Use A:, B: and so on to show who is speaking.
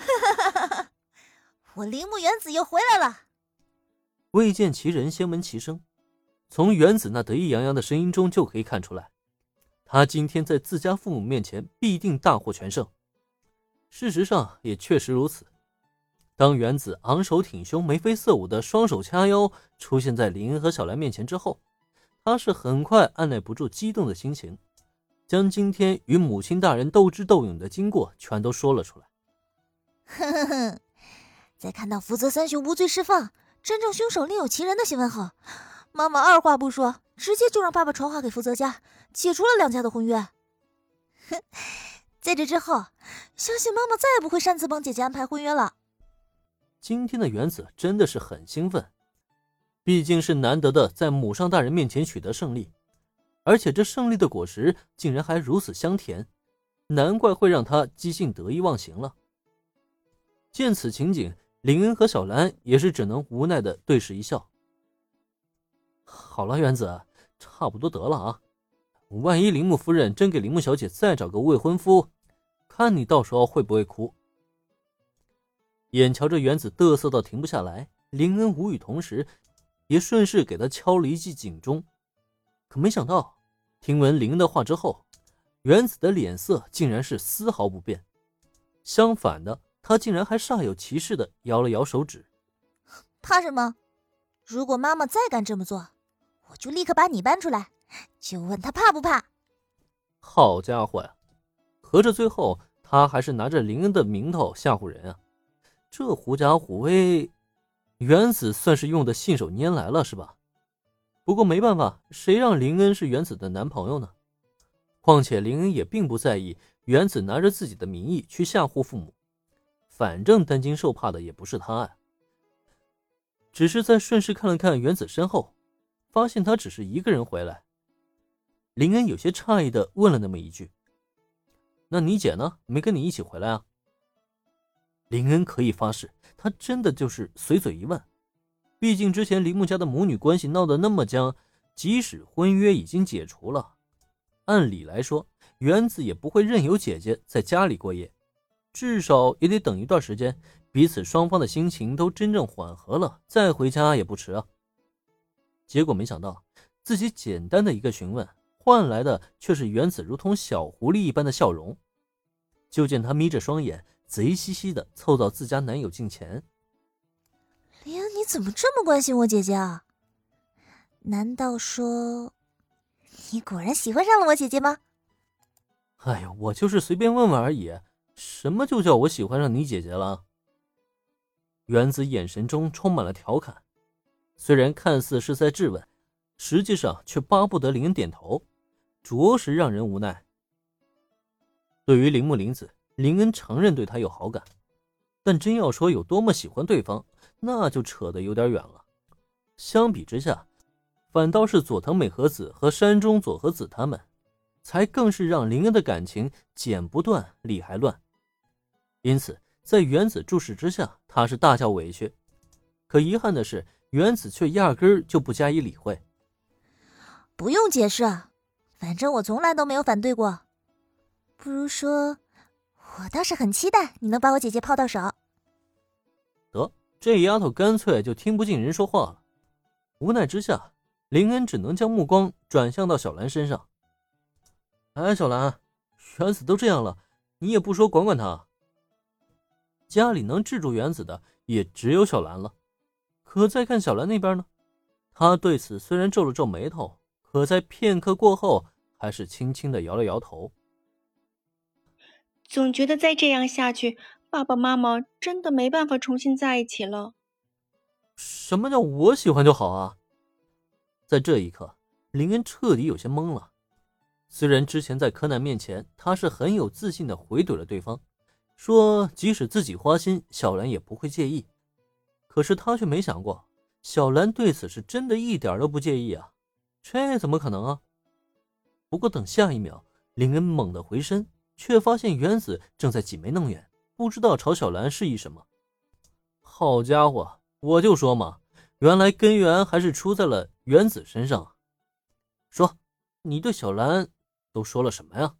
A: 哈 我铃木原子又回来了。
B: 未见其人，先闻其声。从原子那得意洋洋的声音中就可以看出来，他今天在自家父母面前必定大获全胜。事实上也确实如此。当原子昂首挺胸、眉飞色舞的双手掐腰出现在林恩和小兰面前之后，他是很快按耐不住激动的心情，将今天与母亲大人斗智斗勇的经过全都说了出来。
A: 哼哼哼，在看到福泽三雄无罪释放、真正凶手另有其人的新闻后，妈妈二话不说，直接就让爸爸传话给福泽家，解除了两家的婚约。哼，在这之后，相信妈妈再也不会擅自帮姐姐安排婚约了。
B: 今天的原子真的是很兴奋，毕竟是难得的在母上大人面前取得胜利，而且这胜利的果实竟然还如此香甜，难怪会让他激兴得意忘形了。见此情景，林恩和小兰也是只能无奈的对视一笑。好了，原子，差不多得了啊！万一铃木夫人真给铃木小姐再找个未婚夫，看你到时候会不会哭？眼瞧着原子嘚瑟到停不下来，林恩无语，同时也顺势给他敲了一记警钟。可没想到，听闻林恩的话之后，原子的脸色竟然是丝毫不变，相反的，他竟然还煞有其事的摇了摇手指：“
A: 怕什么？如果妈妈再敢这么做，我就立刻把你搬出来，就问他怕不怕。”
B: 好家伙呀，合着最后他还是拿着林恩的名头吓唬人啊！这狐假虎威，原子算是用的信手拈来了，是吧？不过没办法，谁让林恩是原子的男朋友呢？况且林恩也并不在意原子拿着自己的名义去吓唬父母，反正担惊受怕的也不是他呀。只是在顺势看了看原子身后，发现他只是一个人回来。林恩有些诧异的问了那么一句：“那你姐呢？没跟你一起回来啊？”林恩可以发誓，他真的就是随嘴一问。毕竟之前林木家的母女关系闹得那么僵，即使婚约已经解除了，按理来说，原子也不会任由姐姐在家里过夜，至少也得等一段时间，彼此双方的心情都真正缓和了再回家也不迟啊。结果没想到，自己简单的一个询问，换来的却是原子如同小狐狸一般的笑容。就见她眯着双眼。贼兮兮的凑到自家男友近前，
A: 林恩，你怎么这么关心我姐姐啊？难道说你果然喜欢上了我姐姐吗？
B: 哎呀，我就是随便问问而已，什么就叫我喜欢上你姐姐了？原子眼神中充满了调侃，虽然看似是在质问，实际上却巴不得林恩点头，着实让人无奈。对于铃木林子。林恩承认对他有好感，但真要说有多么喜欢对方，那就扯得有点远了。相比之下，反倒是佐藤美和子和山中佐和子他们，才更是让林恩的感情剪不断，理还乱。因此，在原子注视之下，他是大叫委屈。可遗憾的是，原子却压根儿就不加以理会。
A: 不用解释，反正我从来都没有反对过。不如说。我倒是很期待你能把我姐姐泡到手。
B: 得，这丫头干脆就听不进人说话了。无奈之下，林恩只能将目光转向到小兰身上。哎，小兰，原子都这样了，你也不说管管他。家里能制住原子的也只有小兰了。可再看小兰那边呢？她对此虽然皱了皱眉头，可在片刻过后，还是轻轻的摇了摇头。
C: 总觉得再这样下去，爸爸妈妈真的没办法重新在一起了。
B: 什么叫我喜欢就好啊？在这一刻，林恩彻底有些懵了。虽然之前在柯南面前，他是很有自信的回怼了对方，说即使自己花心，小兰也不会介意。可是他却没想过，小兰对此是真的一点都不介意啊！这怎么可能啊？不过等下一秒，林恩猛地回身。却发现原子正在挤眉弄眼，不知道朝小兰示意什么。好家伙，我就说嘛，原来根源还是出在了原子身上。说，你对小兰都说了什么呀？